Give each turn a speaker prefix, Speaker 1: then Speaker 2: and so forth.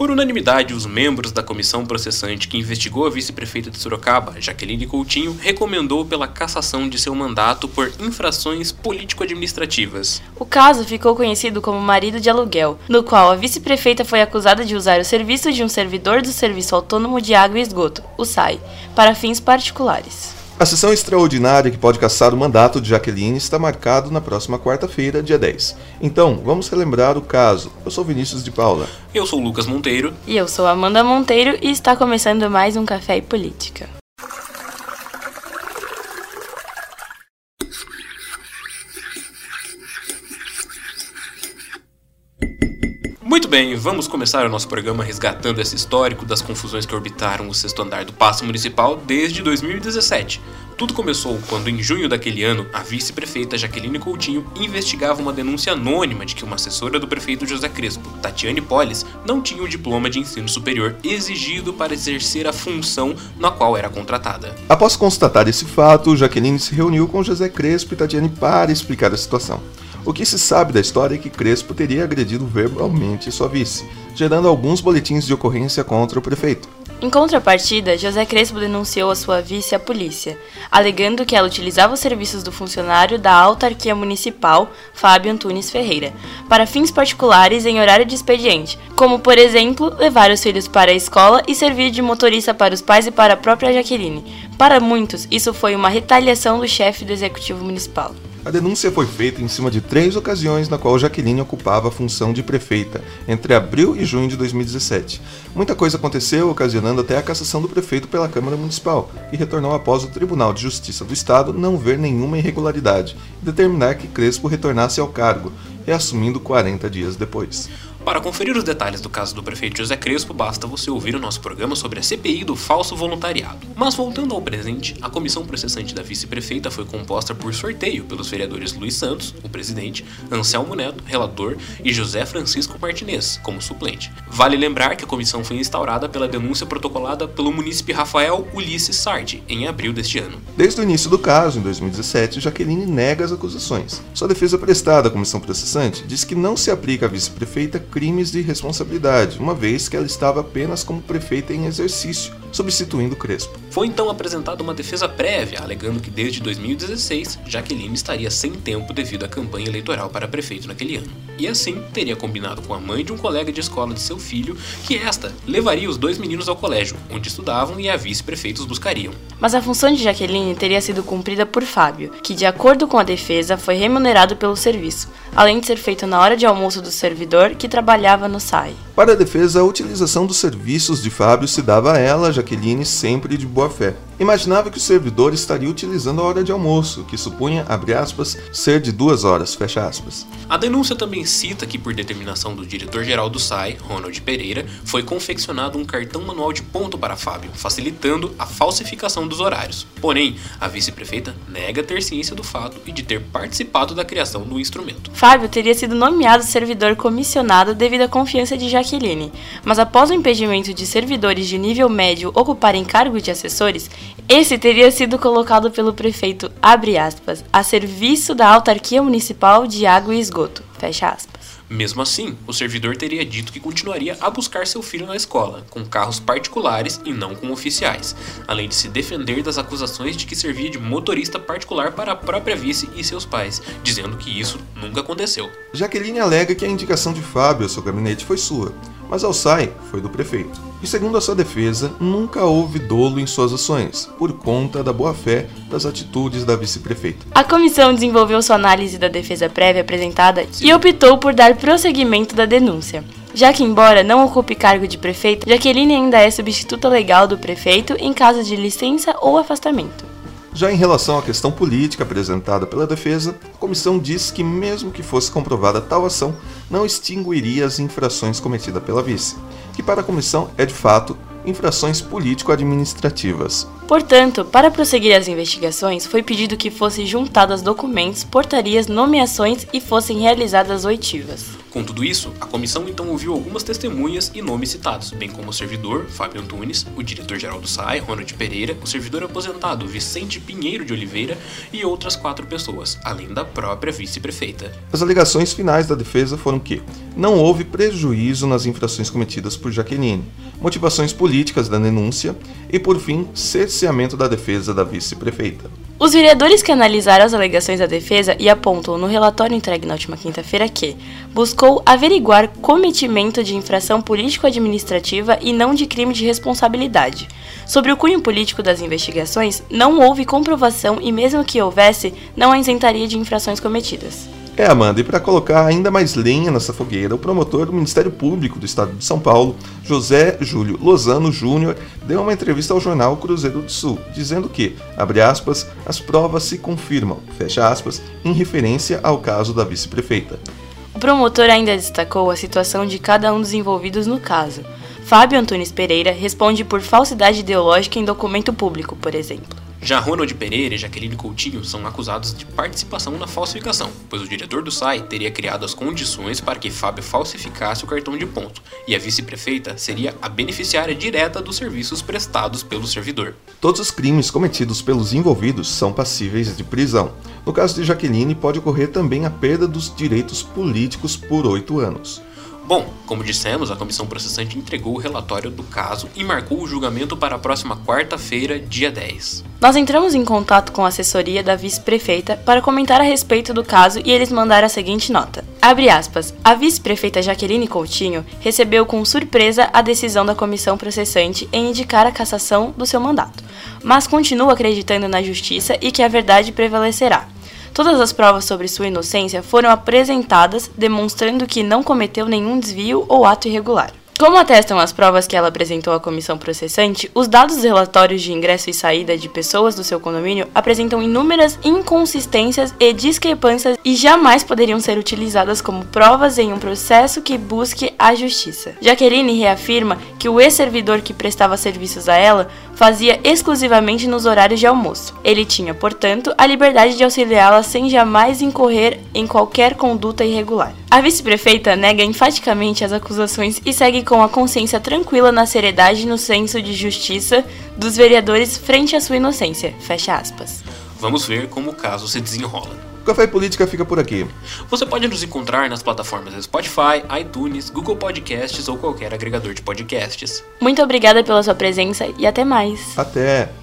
Speaker 1: Por unanimidade, os membros da comissão processante que investigou a vice-prefeita de Sorocaba, Jaqueline Coutinho, recomendou pela cassação de seu mandato por infrações político-administrativas.
Speaker 2: O caso ficou conhecido como marido de aluguel, no qual a vice-prefeita foi acusada de usar o serviço de um servidor do Serviço Autônomo de Água e Esgoto, o SAI, para fins particulares.
Speaker 3: A sessão extraordinária que pode caçar o mandato de Jaqueline está marcado na próxima quarta-feira, dia 10. Então, vamos relembrar o caso. Eu sou Vinícius de Paula.
Speaker 1: Eu sou Lucas Monteiro.
Speaker 2: E eu sou Amanda Monteiro e está começando mais um Café e Política.
Speaker 1: Bem, vamos começar o nosso programa resgatando esse histórico das confusões que orbitaram o sexto andar do Paço Municipal desde 2017. Tudo começou quando, em junho daquele ano, a vice-prefeita Jaqueline Coutinho investigava uma denúncia anônima de que uma assessora do prefeito José Crespo, Tatiane Polis, não tinha o diploma de ensino superior exigido para exercer a função na qual era contratada.
Speaker 3: Após constatar esse fato, Jaqueline se reuniu com José Crespo e Tatiane para explicar a situação. O que se sabe da história é que Crespo teria agredido verbalmente sua vice, gerando alguns boletins de ocorrência contra o prefeito.
Speaker 2: Em contrapartida, José Crespo denunciou a sua vice à polícia, alegando que ela utilizava os serviços do funcionário da autarquia municipal, Fábio Antunes Ferreira, para fins particulares em horário de expediente, como, por exemplo, levar os filhos para a escola e servir de motorista para os pais e para a própria Jaqueline. Para muitos, isso foi uma retaliação do chefe do executivo municipal.
Speaker 3: A denúncia foi feita em cima de três ocasiões na qual Jaqueline ocupava a função de prefeita, entre abril e junho de 2017. Muita coisa aconteceu, ocasionando até a cassação do prefeito pela Câmara Municipal, que retornou após o Tribunal de Justiça do Estado não ver nenhuma irregularidade e determinar que Crespo retornasse ao cargo, reassumindo 40 dias depois.
Speaker 1: Para conferir os detalhes do caso do prefeito José Crespo, basta você ouvir o nosso programa sobre a CPI do falso voluntariado. Mas voltando ao presente, a comissão processante da vice-prefeita foi composta por sorteio pelos vereadores Luiz Santos, o presidente, Anselmo Neto, relator, e José Francisco Martinez, como suplente. Vale lembrar que a comissão foi instaurada pela denúncia protocolada pelo munícipe Rafael Ulisses Sardi, em abril deste ano.
Speaker 3: Desde o início do caso, em 2017, Jaqueline nega as acusações. Sua defesa prestada à comissão processante diz que não se aplica à vice-prefeita crimes de responsabilidade, uma vez que ela estava apenas como prefeita em exercício, substituindo Crespo.
Speaker 1: Foi então apresentada uma defesa prévia, alegando que desde 2016 Jaqueline estaria sem tempo devido à campanha eleitoral para prefeito naquele ano. E assim teria combinado com a mãe de um colega de escola de seu filho que esta levaria os dois meninos ao colégio, onde estudavam e a vice-prefeita os buscariam.
Speaker 2: Mas a função de Jaqueline teria sido cumprida por Fábio, que, de acordo com a defesa, foi remunerado pelo serviço, além de ser feito na hora de almoço do servidor que trabalhava no SAI.
Speaker 3: Para a defesa, a utilização dos serviços de Fábio se dava a ela, Jaqueline, sempre de boa fé. Imaginava que o servidor estaria utilizando a hora de almoço, que supunha, abre aspas, ser de duas horas, fecha aspas.
Speaker 1: A denúncia também cita que, por determinação do diretor-geral do SAI, Ronald Pereira, foi confeccionado um cartão manual de ponto para Fábio, facilitando a falsificação dos horários. Porém, a vice-prefeita nega ter ciência do fato e de ter participado da criação do instrumento.
Speaker 2: Fábio teria sido nomeado servidor comissionado devido à confiança de Jaqueline, mas após o impedimento de servidores de nível médio ocuparem cargos de assessores, esse teria sido colocado pelo prefeito, abre aspas, a serviço da autarquia municipal de água e esgoto, fecha aspas.
Speaker 1: Mesmo assim, o servidor teria dito que continuaria a buscar seu filho na escola, com carros particulares e não com oficiais, além de se defender das acusações de que servia de motorista particular para a própria vice e seus pais, dizendo que isso nunca aconteceu.
Speaker 3: Jaqueline alega que a indicação de Fábio ao seu gabinete foi sua, mas ao SAI foi do prefeito. E segundo a sua defesa, nunca houve dolo em suas ações, por conta da boa-fé das atitudes da vice-prefeita.
Speaker 2: A comissão desenvolveu sua análise da defesa prévia apresentada e optou por dar prosseguimento da denúncia. Já que, embora não ocupe cargo de prefeito, Jaqueline ainda é substituta legal do prefeito em caso de licença ou afastamento.
Speaker 3: Já em relação à questão política apresentada pela defesa, a comissão diz que, mesmo que fosse comprovada tal ação, não extinguiria as infrações cometidas pela vice, que para a comissão é de fato infrações político-administrativas.
Speaker 2: Portanto, para prosseguir as investigações, foi pedido que fossem juntadas documentos, portarias, nomeações e fossem realizadas oitivas.
Speaker 1: Com tudo isso, a comissão então ouviu algumas testemunhas e nomes citados, bem como o servidor, Fábio Antunes, o diretor-geral do SAI, Ronald Pereira, o servidor aposentado, Vicente Pinheiro de Oliveira e outras quatro pessoas, além da própria vice-prefeita.
Speaker 3: As alegações finais da defesa foram que não houve prejuízo nas infrações cometidas por Jaqueline, motivações políticas da denúncia e, por fim, cerceamento da defesa da vice-prefeita.
Speaker 2: Os vereadores que analisaram as alegações da defesa e apontam no relatório entregue na última quinta-feira que buscou averiguar cometimento de infração político-administrativa e não de crime de responsabilidade. Sobre o cunho político das investigações, não houve comprovação e, mesmo que houvesse, não a isentaria de infrações cometidas.
Speaker 3: É, Amanda, e para colocar ainda mais lenha nessa fogueira, o promotor do Ministério Público do Estado de São Paulo, José Júlio Lozano Júnior, deu uma entrevista ao jornal Cruzeiro do Sul, dizendo que, abre aspas, as provas se confirmam, fecha aspas, em referência ao caso da vice-prefeita.
Speaker 2: O promotor ainda destacou a situação de cada um dos envolvidos no caso. Fábio Antunes Pereira responde por falsidade ideológica em documento público, por exemplo.
Speaker 1: Já Ronald Pereira e Jaqueline Coutinho são acusados de participação na falsificação, pois o diretor do SAI teria criado as condições para que Fábio falsificasse o cartão de ponto, e a vice-prefeita seria a beneficiária direta dos serviços prestados pelo servidor.
Speaker 3: Todos os crimes cometidos pelos envolvidos são passíveis de prisão. No caso de Jaqueline, pode ocorrer também a perda dos direitos políticos por oito anos.
Speaker 1: Bom, como dissemos, a comissão processante entregou o relatório do caso e marcou o julgamento para a próxima quarta-feira, dia 10.
Speaker 2: Nós entramos em contato com a assessoria da vice-prefeita para comentar a respeito do caso e eles mandaram a seguinte nota. Abre aspas. A vice-prefeita Jaqueline Coutinho recebeu com surpresa a decisão da comissão processante em indicar a cassação do seu mandato, mas continua acreditando na justiça e que a verdade prevalecerá. Todas as provas sobre sua inocência foram apresentadas, demonstrando que não cometeu nenhum desvio ou ato irregular. Como atestam as provas que ela apresentou à comissão processante, os dados dos relatórios de ingresso e saída de pessoas do seu condomínio apresentam inúmeras inconsistências e discrepâncias e jamais poderiam ser utilizadas como provas em um processo que busque a justiça. Jaqueline reafirma que o ex-servidor que prestava serviços a ela fazia exclusivamente nos horários de almoço. Ele tinha, portanto, a liberdade de auxiliá-la sem jamais incorrer em qualquer conduta irregular. A vice-prefeita nega enfaticamente as acusações e segue com a consciência tranquila na seriedade e no senso de justiça dos vereadores frente à sua inocência. Fecha aspas.
Speaker 1: Vamos ver como o caso se desenrola.
Speaker 3: O Café e Política fica por aqui.
Speaker 1: Você pode nos encontrar nas plataformas Spotify, iTunes, Google Podcasts ou qualquer agregador de podcasts.
Speaker 2: Muito obrigada pela sua presença e até mais.
Speaker 3: Até!